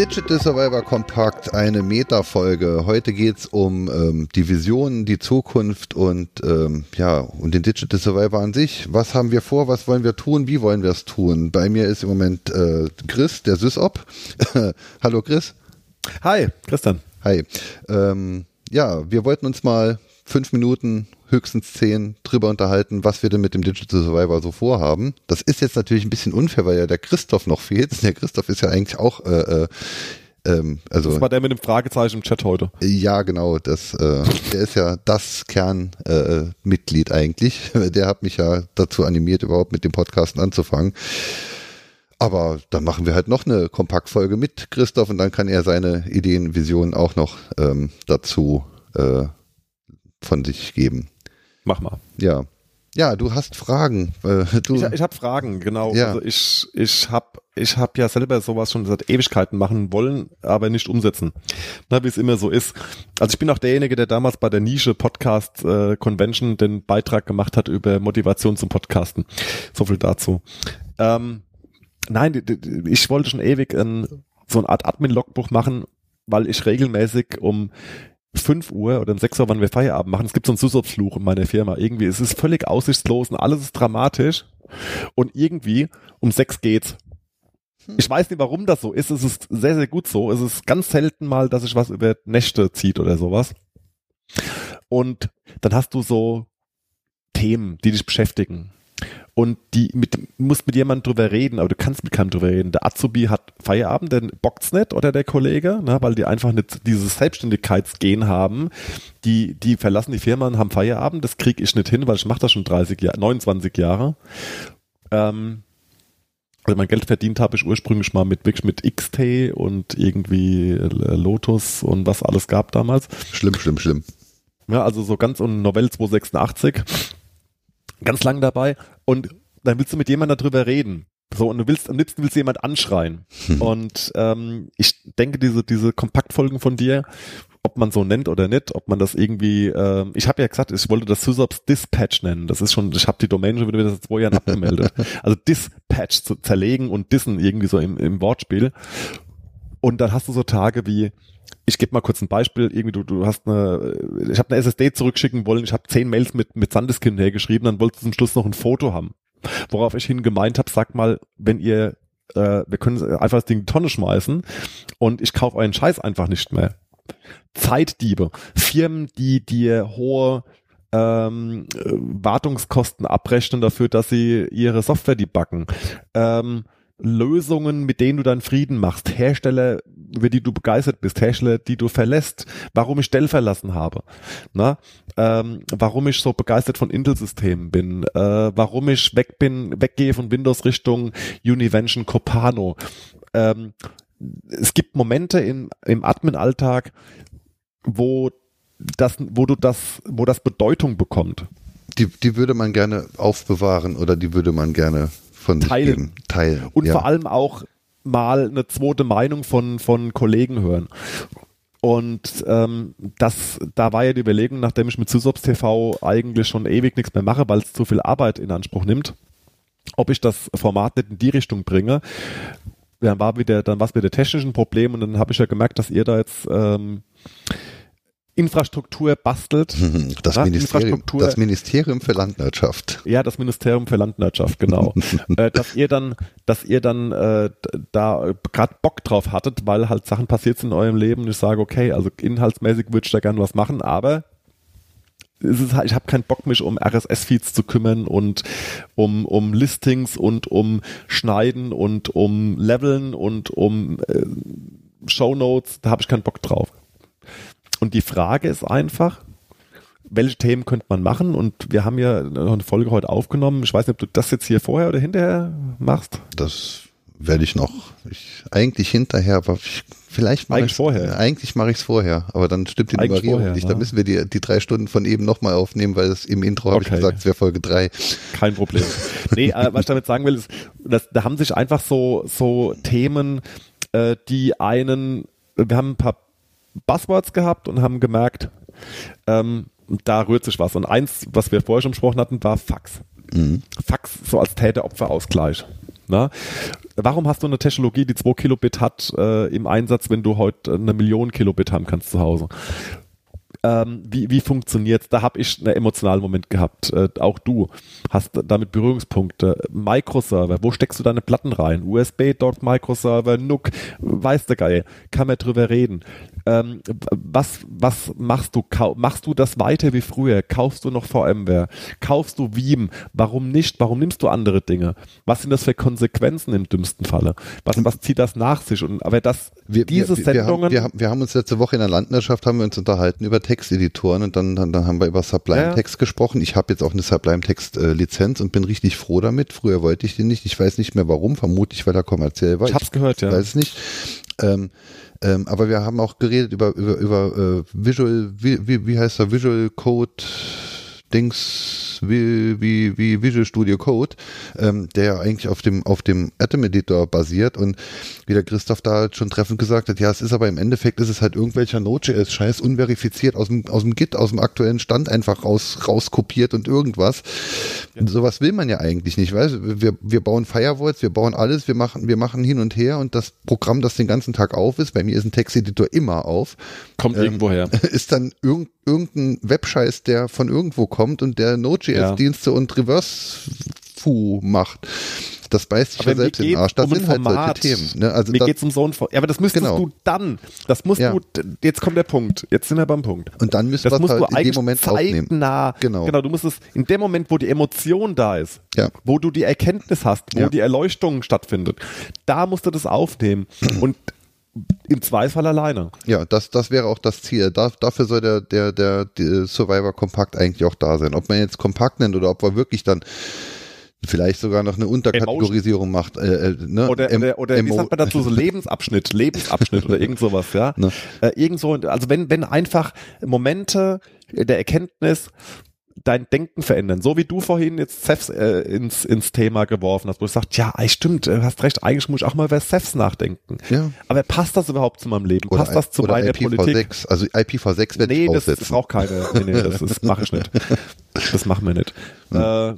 Digital Survivor Kompakt, eine Meta-Folge. Heute geht's um ähm, die Visionen, die Zukunft und ähm, ja, und den Digital Survivor an sich. Was haben wir vor, was wollen wir tun, wie wollen wir es tun? Bei mir ist im Moment äh, Chris, der SysOp. Hallo Chris. Hi, Christian. Hi. Ähm, ja, wir wollten uns mal fünf Minuten, höchstens zehn, drüber unterhalten, was wir denn mit dem Digital Survivor so vorhaben. Das ist jetzt natürlich ein bisschen unfair, weil ja der Christoph noch fehlt. Der Christoph ist ja eigentlich auch, äh, äh, ähm, also Das war der mit dem Fragezeichen im Chat heute. ja, genau. Das, äh, der ist ja das Kernmitglied äh, Mitglied eigentlich. Der hat mich ja dazu animiert, überhaupt mit dem Podcasten anzufangen. Aber dann machen wir halt noch eine Kompaktfolge mit Christoph und dann kann er seine Ideen, Visionen auch noch ähm, dazu äh, von sich geben. Mach mal. Ja. Ja, du hast Fragen. Du, Ich, ich habe Fragen, genau. Ja. Also ich, ich habe ich hab ja selber sowas schon seit Ewigkeiten machen wollen, aber nicht umsetzen. Wie es immer so ist. Also ich bin auch derjenige, der damals bei der Nische Podcast äh, Convention den Beitrag gemacht hat über Motivation zum Podcasten. So viel dazu. Ähm, nein, ich wollte schon ewig ein, so eine Art Admin-Logbuch machen, weil ich regelmäßig um 5 Uhr oder um 6 Uhr, wann wir Feierabend machen, es gibt so einen Susopfluch in meiner Firma. Irgendwie, es ist völlig aussichtslos und alles ist dramatisch. Und irgendwie um 6 geht's. Ich weiß nicht, warum das so ist. Es ist sehr, sehr gut so. Es ist ganz selten mal, dass sich was über Nächte zieht oder sowas. Und dann hast du so Themen, die dich beschäftigen. Und die mit, musst mit jemandem drüber reden, aber du kannst mit keinem drüber reden. Der Azubi hat Feierabend, der bockt's nicht oder der Kollege, ne, weil die einfach nicht dieses Selbstständigkeitsgehen haben. Die, die verlassen die Firma und haben Feierabend. Das krieg ich nicht hin, weil ich mache das schon 30 Jahre, 29 Jahre. Ähm, also mein Geld verdient habe ich ursprünglich mal mit wirklich mit XT und irgendwie Lotus und was alles gab damals. schlimm, schlimm, schlimm. Ja, also so ganz und Novell 286. Ganz lang dabei. Und dann willst du mit jemandem darüber reden. So, und du willst, am liebsten willst du jemand anschreien. Und ähm, ich denke, diese, diese Kompaktfolgen von dir, ob man so nennt oder nicht, ob man das irgendwie, ähm, ich habe ja gesagt, ich wollte das Sysops Dispatch nennen. Das ist schon, ich habe die Domain schon wieder seit zwei Jahren abgemeldet. Also Dispatch zu zerlegen und dissen irgendwie so im, im Wortspiel. Und dann hast du so Tage wie, ich gebe mal kurz ein Beispiel, irgendwie du, du hast eine, ich habe eine SSD zurückschicken wollen, ich habe zehn Mails mit, mit Sandisk hergeschrieben, dann wolltest du zum Schluss noch ein Foto haben. Worauf ich hin gemeint habe, sag mal, wenn ihr, äh, wir können einfach das Ding in die Tonne schmeißen und ich kaufe euren Scheiß einfach nicht mehr. Zeitdiebe, Firmen, die dir hohe ähm, äh, Wartungskosten abrechnen dafür, dass sie ihre Software debuggen. Ähm, Lösungen, mit denen du deinen Frieden machst, Hersteller, über die du begeistert bist, Hersteller, die du verlässt, warum ich Dell verlassen habe, na? Ähm, warum ich so begeistert von Intel-Systemen bin, äh, warum ich weg bin, weggehe von Windows Richtung Univention Copano. Ähm, es gibt Momente im, im Admin-Alltag, wo das, wo du das, wo das Bedeutung bekommt. Die, die würde man gerne aufbewahren oder die würde man gerne von Teilen. Teilen. Und ja. vor allem auch mal eine zweite Meinung von, von Kollegen hören. Und ähm, das, da war ja die Überlegung, nachdem ich mit Sysops TV eigentlich schon ewig nichts mehr mache, weil es zu viel Arbeit in Anspruch nimmt, ob ich das Format nicht in die Richtung bringe. Dann war wieder, dann war es wieder technischen Problem und dann habe ich ja gemerkt, dass ihr da jetzt ähm, Infrastruktur bastelt. Das, Ja, Ministerium, Infrastruktur- das Ministerium für Landwirtschaft. Ja, das Ministerium für Landwirtschaft, genau. äh, dass ihr dann, dass ihr dann äh, da gerade Bock drauf hattet, weil halt Sachen passiert sind in eurem Leben und ich sage, okay, also inhaltsmäßig würde ich da gerne was machen, aber halt, ich habe keinen Bock, mich um RSS-Feeds zu kümmern und um, um Listings und um Schneiden und um Leveln und um äh, Shownotes, da habe ich keinen Bock drauf. Und die Frage ist einfach, welche Themen könnte man machen? Und wir haben ja noch eine Folge heute aufgenommen. Ich weiß nicht, ob du das jetzt hier vorher oder hinterher machst. Das werde ich noch. Ich, eigentlich hinterher, aber ich, vielleicht mache Eigentlich ich vorher. Eigentlich mache ich es vorher, aber dann stimmt die Eigentlich Nummerierung vorher, nicht. ne? Da müssen wir die, die drei Stunden von eben nochmal aufnehmen, weil es im Intro habe ich Okay. gesagt, es wäre Folge drei. Kein Problem. nee, äh, was ich damit sagen will, ist, dass, da haben sich einfach so, so Themen, äh, die einen, wir haben ein paar Buzzwords gehabt und haben gemerkt, ähm, da rührt sich was. Und eins, was wir vorher schon besprochen hatten, war Fax. Fax so als Täter-Opfer-Ausgleich. Na? Warum hast du eine Technologie, die 2 Kilobit hat äh, im Einsatz, wenn du heute eine Million Kilobit haben kannst zu Hause? Ähm, wie, wie funktioniert's? Da habe ich einen emotionalen Moment gehabt. Äh, auch du hast damit Berührungspunkte. Microserver, wo steckst du deine Platten rein? USB dort Microserver, NUC, weiß der Geil. Kann man drüber reden. Ähm, was, was machst du? Kau machst du das weiter wie früher? Kaufst du noch VMware? Kaufst du Veeam? Warum nicht? Warum nimmst du andere Dinge? Was sind das für Konsequenzen im dümmsten Falle? Was, was zieht das nach sich? Und aber das, Wir, diese wir, wir, Sendungen, haben, wir, haben, wir haben uns letzte Woche in der Landwirtschaft haben wir uns unterhalten über Texteditoren und dann, dann, dann haben wir über Sublime Ja. Text gesprochen. Ich habe jetzt auch eine Sublime Text äh, Lizenz und bin richtig froh damit. Früher wollte ich die nicht. Ich weiß nicht mehr warum, vermutlich weil er kommerziell war. ich hab's gehört, ja. weiß es nicht. Ähm, ähm, aber wir haben auch geredet über über über äh, Visual wie, wie, wie heißt der Visual Code Dings wie, wie, wie Visual Studio Code, ähm, der ja eigentlich auf dem, auf dem Atom Editor basiert und wie der Christoph da schon treffend gesagt hat, ja, es ist aber im Endeffekt ist es halt irgendwelcher Node.js-Scheiß unverifiziert aus dem, aus dem Git, aus dem aktuellen Stand einfach raus, rauskopiert und irgendwas. Und sowas will man ja eigentlich nicht, weißt du? Wir, wir bauen Firewalls, wir bauen alles, wir machen, wir machen hin und her und das Programm, das den ganzen Tag auf ist, bei mir ist ein Texteditor immer auf, kommt ähm, irgendwo her. ist dann irgend, irgendein Webscheiß, der von irgendwo kommt und der Node.js-Dienste und Reverse-Fu macht. Das beißt sich ja Aber selbst in den Arsch. Das um sind halt solche Themen. Ne? Also Mir das, geht's um so ein Format. Ja, aber das müsstest Genau. du dann. Das musst Ja. du, jetzt kommt der Punkt. Jetzt sind wir beim Punkt. und dann müssen Das wir es halt du in dem Moment aufnehmen. zeitnah. Genau. Genau, du musst es in dem Moment, wo die Emotion da ist, Ja. wo du die Erkenntnis hast, wo Ja. die Erleuchtung stattfindet, da musst du das aufnehmen. Und im Zweifel alleine. Ja, das, das wäre auch das Ziel. Da, dafür soll der, der, der, der Survivor Kompakt eigentlich auch da sein. Ob man jetzt Kompakt nennt oder ob er wirklich dann vielleicht sogar noch eine Unterkategorisierung macht. Äh, äh, ne? Oder, Em- oder, oder wie sagt man dazu, so Lebensabschnitt, Lebensabschnitt oder irgend sowas, ja. Ne. Äh, irgend so, also wenn, wenn einfach Momente der Erkenntnis dein Denken verändern, so wie du vorhin jetzt Cefs äh, ins, ins Thema geworfen hast, wo du sagst, ja, ey, stimmt, äh, hast recht, eigentlich muss ich auch mal über Cefs nachdenken. Ja. Aber passt das überhaupt zu meinem Leben? Oder, passt das zu oder meiner Politik? IPv6. Also IPv6 werde Nee, ich das, das aussetzen. braucht keine. Nee, nee, das, das mache ich nicht. Das machen wir nicht. Äh,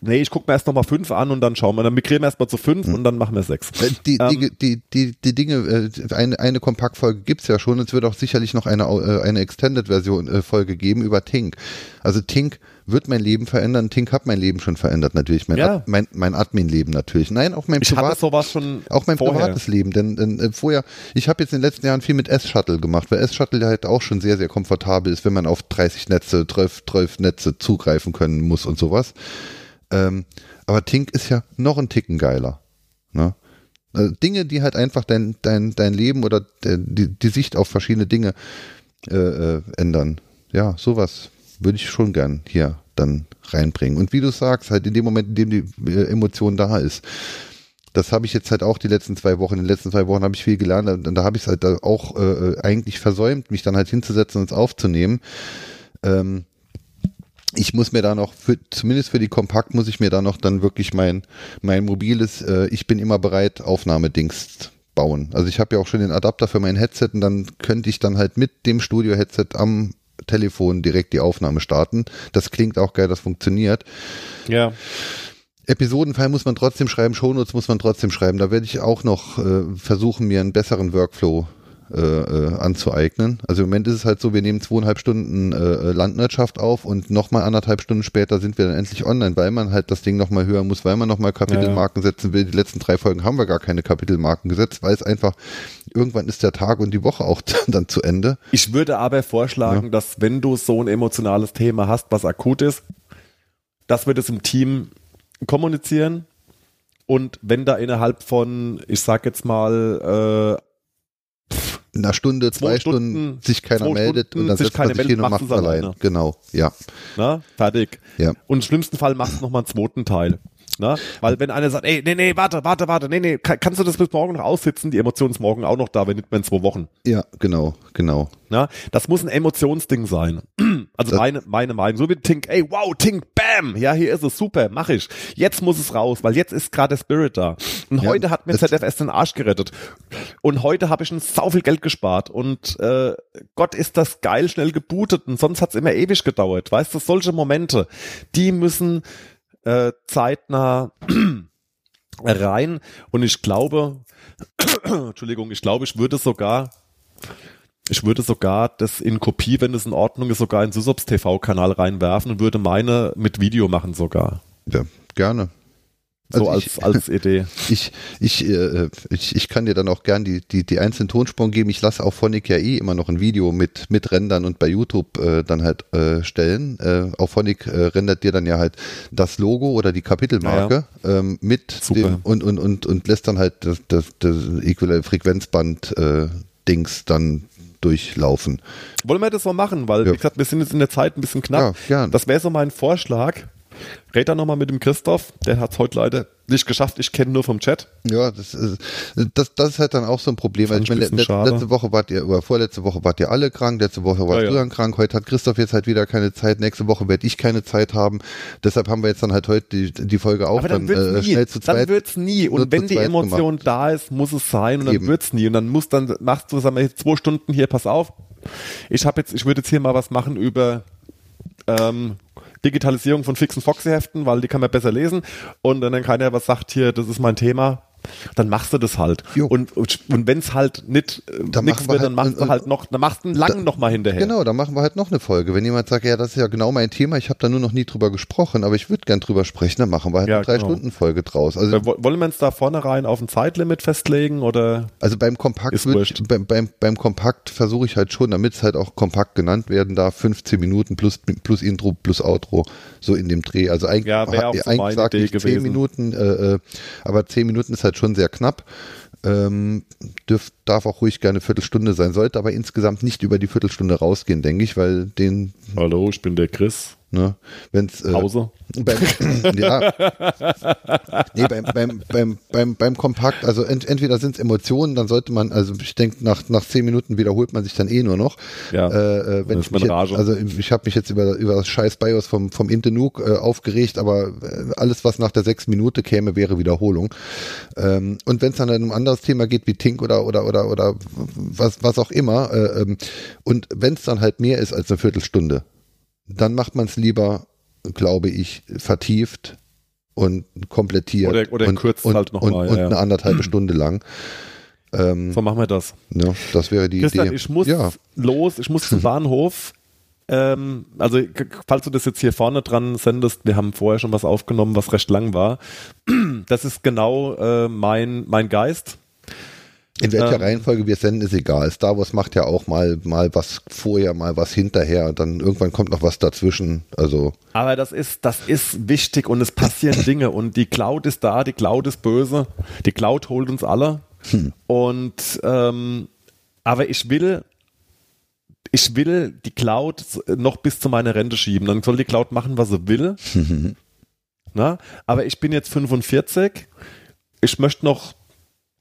nee, ich gucke mir erst nochmal fünf an und dann schauen wir. Dann migrieren wir erstmal zu fünf und dann machen wir sechs. Die, Ähm, die, die, die, Dinge, äh, eine, eine Kompaktfolge gibt's ja schon. Es wird auch sicherlich noch eine, äh, eine Extended-Version äh, Folge geben über Tink. Also Tink wird mein Leben verändern. Tink hat mein Leben schon verändert natürlich. Mein, Ja. Ad, mein, mein Admin-Leben natürlich. Nein, auch mein Privat, sowas schon auch mein vorher. privates Leben. Denn, denn äh, vorher, ich habe jetzt in den letzten Jahren viel mit S-Shuttle gemacht, weil S-Shuttle halt auch schon sehr, sehr komfortabel ist, wenn man auf 30 Netze, 12, 12 Netze zugreifen können muss und sowas. Ähm, aber Tink ist ja noch ein Ticken geiler. Ne? Also Dinge, die halt einfach dein, dein, dein Leben oder de, die, die Sicht auf verschiedene Dinge äh, äh, ändern. Ja, sowas würde ich schon gern hier dann reinbringen. Und wie du sagst, halt in dem Moment, in dem die äh, Emotion da ist. Das habe ich jetzt halt auch die letzten zwei Wochen. In den letzten zwei Wochen habe ich viel gelernt. Und da habe ich es halt auch äh, eigentlich versäumt, mich dann halt hinzusetzen und es aufzunehmen. Ähm, ich muss mir da noch, für, zumindest für die Kompakt, muss ich mir da noch dann wirklich mein, mein mobiles, äh, ich bin immer bereit, Aufnahmedings bauen. Also ich habe ja auch schon den Adapter für mein Headset und dann könnte ich dann halt mit dem Studio-Headset am Telefon direkt die Aufnahme starten. Das klingt auch geil, das funktioniert. Ja. Episodenfall muss man trotzdem schreiben, Shownotes muss man trotzdem schreiben. Da werde ich auch noch äh, versuchen, mir einen besseren Workflow äh, äh, anzueignen. Also im Moment ist es halt so, wir nehmen zweieinhalb Stunden äh, Landwirtschaft auf und nochmal anderthalb Stunden später sind wir dann endlich online, weil man halt das Ding nochmal hören muss, weil man nochmal Kapitelmarken setzen will. Die letzten drei Folgen haben wir gar keine Kapitelmarken gesetzt, weil es einfach, irgendwann ist der Tag und die Woche auch dann zu Ende. Ich würde aber vorschlagen, dass wenn du so ein emotionales Thema hast, was akut ist, dass wir das im Team kommunizieren und wenn da innerhalb von, ich sag jetzt mal, äh, In einer Stunde, zwei, Stunden, Stunden- sich keiner meldet Stunden und dann sich setzt man sich hin meldet, und machst macht du's allein. alleine. Genau, ja. na, fertig. Ja. Und im schlimmsten Fall machst du noch mal einen zweiten Teil. Na? Weil wenn einer sagt, ey, nee, nee, warte, warte, warte, nee, nee, kann, kannst du das bis morgen noch aussitzen? Die Emotion ist morgen auch noch da, wenn nicht mehr in zwei Wochen. Ja, genau, genau. Na? Das muss ein Emotionsding sein. Also Das- meine, meine Meinung. So wie Tink, ey, wow, Tink, bam, ja, hier ist es, super, mach ich. Jetzt muss es raus, weil jetzt ist gerade der Spirit da. Und Ja, heute hat mir ZFS den Arsch gerettet. Und heute habe ich ein sau viel Geld gespart. Und äh, Gott ist das geil schnell gebootet. Und sonst hat's immer ewig gedauert. Weißt du, solche Momente, die müssen äh, zeitnah rein. Und ich glaube, Entschuldigung, ich glaube, ich würde sogar ich würde sogar das in Kopie, wenn es in Ordnung ist, sogar in Sysops TV-Kanal reinwerfen und würde meine mit Video machen sogar. Ja, gerne. So Also ich- als, als Idee. Ich, ich, äh, ich, ich kann dir dann auch gern die, die, die einzelnen Tonspuren geben. Ich lasse auf Phonic ja eh immer noch ein Video mit, mit Rendern und bei YouTube äh, dann halt äh, stellen. Äh, auf Phonic äh, rendert dir dann ja halt das Logo oder die Kapitelmarke ähm, mit Super. dem und, und, und, und lässt dann halt das, das, das Frequenzband äh, Dings dann durchlaufen. Wollen wir das so machen? Weil, Ja. wie gesagt, wir sind jetzt in der Zeit ein bisschen knapp. Ja, gern. Das wäre so mein Vorschlag. Red da nochmal mit dem Christoph. Der hat es heute leider nicht geschafft. Ich kenne nur vom Chat. Ja, das ist, das, das ist halt dann auch so ein Problem. Also Fand ich meine, ich ein le- bisschen schade. letzte Woche wart ihr, oder vorletzte Woche wart ihr alle krank, letzte Woche warst Ja, du ja. dann krank, heute hat Christoph jetzt halt wieder keine Zeit, nächste Woche werde ich keine Zeit haben. Deshalb haben wir jetzt dann halt heute die, die Folge auch Aber dann, dann, äh, nie. schnell zu dann zweit. wird's nie. Und wenn die Emotion gemacht. da ist, muss es sein. Und dann Eben. wird's nie. Und dann musst dann machst du, sag mal, jetzt zwei Stunden hier, pass auf. Ich habe jetzt, ich würde jetzt hier mal was machen über ähm, Digitalisierung von fixen Foxy-Heften, weil die kann man besser lesen. Und dann keiner was sagt hier, das ist mein Thema. Dann machst du das halt. Jo. Und, und, und wenn es halt nicht äh, Dann nix wird, dann halt- machst du halt noch, dann machst du einen langen noch mal hinterher. Genau, dann machen wir halt noch eine Folge. Wenn jemand sagt, ja, das ist ja genau mein Thema, ich habe da nur noch nie drüber gesprochen, aber ich würde gern drüber sprechen, dann machen wir halt Ja, eine genau. Stunden Folge draus. Also Äh, wo- Wollen wir uns da vornherein auf ein Zeitlimit festlegen oder? Also beim Kompakt wurscht. beim, beim, beim Kompakt versuche ich halt schon, damit es halt auch kompakt genannt werden darf, 15 Minuten plus, plus Intro plus Outro, so in dem Dreh. Also eigentlich, Ja, so eigentlich meine sage ich 10 gewesen. Minuten, äh, äh, aber 10 Minuten ist halt schon sehr knapp. Ähm, dürf, darf auch ruhig gerne eine Viertelstunde sein, sollte aber insgesamt nicht über die Viertelstunde rausgehen, denke ich, weil den, Hallo, ich bin der Chris. ne, wenn's äh, Pause. beim, ja. Nee, beim, beim, beim, beim, beim Kompakt, also ent, entweder sind es Emotionen, dann sollte man, also ich denke, nach, nach zehn Minuten wiederholt man sich dann eh nur noch. Ja, äh, äh, wenn ich mich jetzt, also ich habe mich jetzt über, über das scheiß BIOS vom, vom Intenuk äh, aufgeregt, aber äh, alles, was nach der sechs Minute käme, wäre Wiederholung. Ähm, und wenn es dann um ein anderes Thema geht, wie Tink oder, oder, oder, oder was, was auch immer, äh, ähm, und wenn es dann halt mehr ist als eine Viertelstunde, dann macht man es lieber, glaube ich, vertieft und komplettiert Oder- oder und, kürzt und, halt noch und, mal, und ja, ja. eine anderthalbe Stunde lang. Ähm, So machen wir das. ja, das wäre die Christian, Idee. ich muss ja, los, ich muss zum Bahnhof. Ähm, also, falls du das jetzt hier vorne dran sendest, wir haben vorher schon was aufgenommen, was recht lang war. Das ist genau äh, mein, mein Geist. In welcher ähm, Reihenfolge wir senden, ist egal. Star Wars macht ja auch mal, mal was vorher, mal was hinterher. Dann irgendwann kommt noch was dazwischen. Also, Aber das ist, das ist wichtig und es passieren Dinge und die Cloud ist da, die Cloud ist böse, die Cloud holt uns alle. Und ähm, aber ich will, ich will die Cloud noch bis zu meiner Rente schieben. Dann soll die Cloud machen, was sie will. Na? Aber ich bin jetzt 45. Ich möchte noch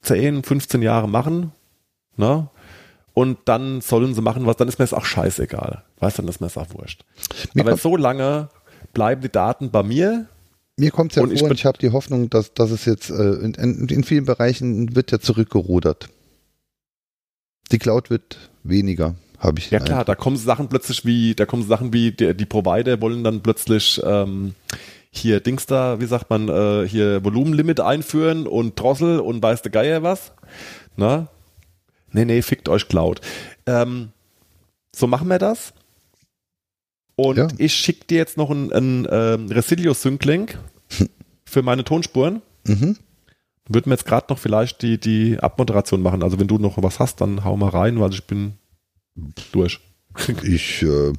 10, 15 Jahre machen. Na? Und dann sollen sie machen, was, dann ist mir es auch scheißegal. Weißt du, dann ist mir es auch wurscht. Mir Aber so lange bleiben die Daten bei mir. mir kommt es ja Und vor ich und ich habe die Hoffnung, dass, dass es jetzt äh, in, in, in vielen Bereichen wird ja zurückgerudert. Die Cloud wird weniger, habe ich Ja klar, Eindruck. da kommen Sachen plötzlich wie, da kommen Sachen wie, die, die Provider wollen dann plötzlich ähm, hier Dings da, wie sagt man, äh, hier Volumenlimit einführen und Drossel und weiß der Geier was. Na? Nee, nee, fickt euch Cloud. Ähm, so machen wir das. Und Ja. ich schicke dir jetzt noch einen, einen ähm, Resilio-Sync-Link für meine Tonspuren. Mhm. Würden wir jetzt gerade noch vielleicht die, die Abmoderation machen. Also wenn du noch was hast, dann hau mal rein, weil ich bin durch. Ich äh,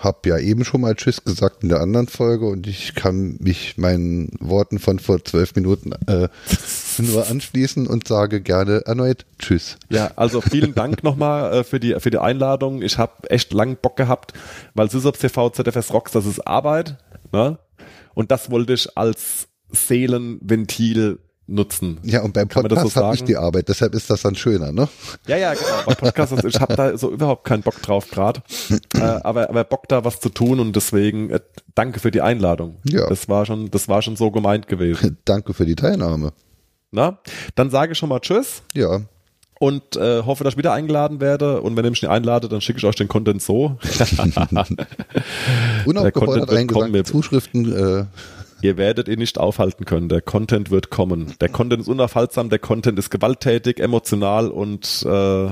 habe ja eben schon mal Tschüss gesagt in der anderen Folge und ich kann mich meinen Worten von vor zwölf Minuten äh, nur anschließen und sage gerne erneut Tschüss. Ja, also vielen Dank nochmal äh, für, die, für die Einladung. Ich habe echt lang Bock gehabt, weil Sysops TV, ZFS Rocks, das ist Arbeit. Ne? Und das wollte ich als Seelenventil nutzen. Ja, und beim Podcast so habe ich die Arbeit, deshalb ist das dann schöner, ne? Ja, ja, genau. Bei Podcast, also ich habe da so überhaupt keinen Bock drauf gerade. äh, aber, aber Bock da was zu tun und deswegen äh, danke für die Einladung. Ja. Das war schon, das war schon so gemeint gewesen. Danke für die Teilnahme. Na? Dann sage ich schon mal Tschüss Ja, und äh, hoffe, dass ich wieder eingeladen werde. Und wenn ihr mich nicht einladet, dann schicke ich euch den Content so. Unaufgefordert kommen. Zuschriften. Äh, Ihr werdet ihn nicht aufhalten können. Der Content wird kommen. Der Content ist unaufhaltsam, der Content ist gewalttätig, emotional und äh,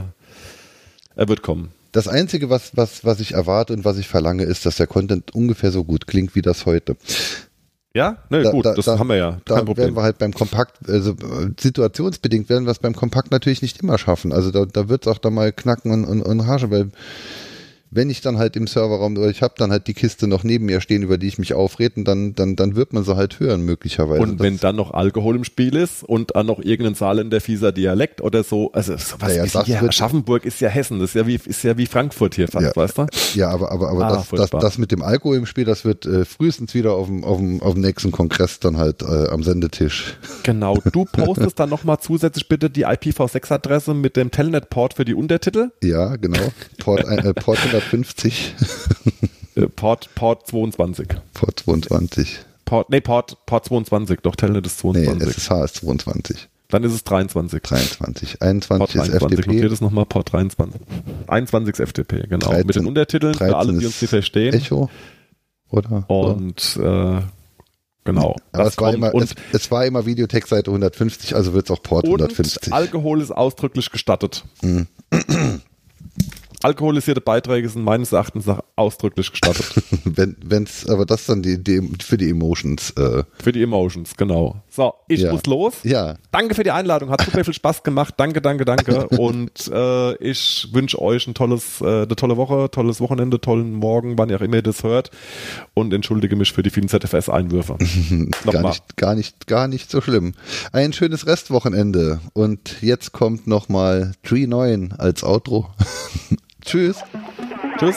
er wird kommen. das Einzige, was, was, was ich erwarte und was ich verlange, ist, dass der Content ungefähr so gut klingt wie das heute. Ja, ne, Da- gut, da- das da- haben wir ja. Da Kein werden Problem. wir halt beim Kompakt, also äh, situationsbedingt werden wir es beim Kompakt natürlich nicht immer schaffen. Also da, da wird es auch da mal knacken und, und, und haschen, weil wenn ich dann halt im Serverraum oder ich habe dann halt die Kiste noch neben mir stehen, über die ich mich aufrede, und dann, dann, dann wird man sie halt hören möglicherweise. Und wenn Das- dann noch Alkohol im Spiel ist und dann noch irgendein Saarländer fieser Dialekt oder so, also sowas Naja, ist hier, Aschaffenburg ist ja Hessen, das ist ja wie, ist ja wie Frankfurt hier fast, Ja. weißt du? Ja, aber, aber, aber Ah, das, das, furchtbar. das mit dem Alkohol im Spiel, das wird äh, frühestens wieder auf dem, auf, dem, auf dem nächsten Kongress dann halt äh, am Sendetisch. Genau, du postest dann nochmal zusätzlich bitte die IPv6-Adresse mit dem Telnet-Port für die Untertitel, Ja, genau. Port, äh, Port 150, äh, Port, Port 22. Port 22. Port, nee, Port, Port 22, doch Telnet ist Nee, 22. SSH ist 22. dann ist es 23. 23. Port 21 ist 23, notiert es nochmal, Port 23. 21 ist FTP, genau. 13 mit den Untertiteln für 13 alle, die uns nicht verstehen. Echo. Oder? Und äh, genau. Aber das es war, immer, es, es war immer Videotext-Seite 150, also wird es auch Port und 150. Alkohol ist ausdrücklich gestattet. Mhm. Alkoholisierte Beiträge sind meines Erachtens nach ausdrücklich gestattet. Wenn, wenn's, aber das dann die, die für die Emotions. Äh, Für die Emotions, genau. So, ich Ja. muss los. ja, Danke für die Einladung, hat super viel Spaß gemacht. Danke, danke, danke. Und äh, ich wünsche euch ein tolles, äh, eine tolle Woche, tolles Wochenende, tollen Morgen, wann ihr auch immer ihr das hört. Und entschuldige mich für die vielen ZFS-Einwürfe. gar nicht, gar nicht, gar nicht so schlimm. Ein schönes Restwochenende. Und jetzt kommt nochmal Tree 9 als Outro. Tschüss. Tschüss.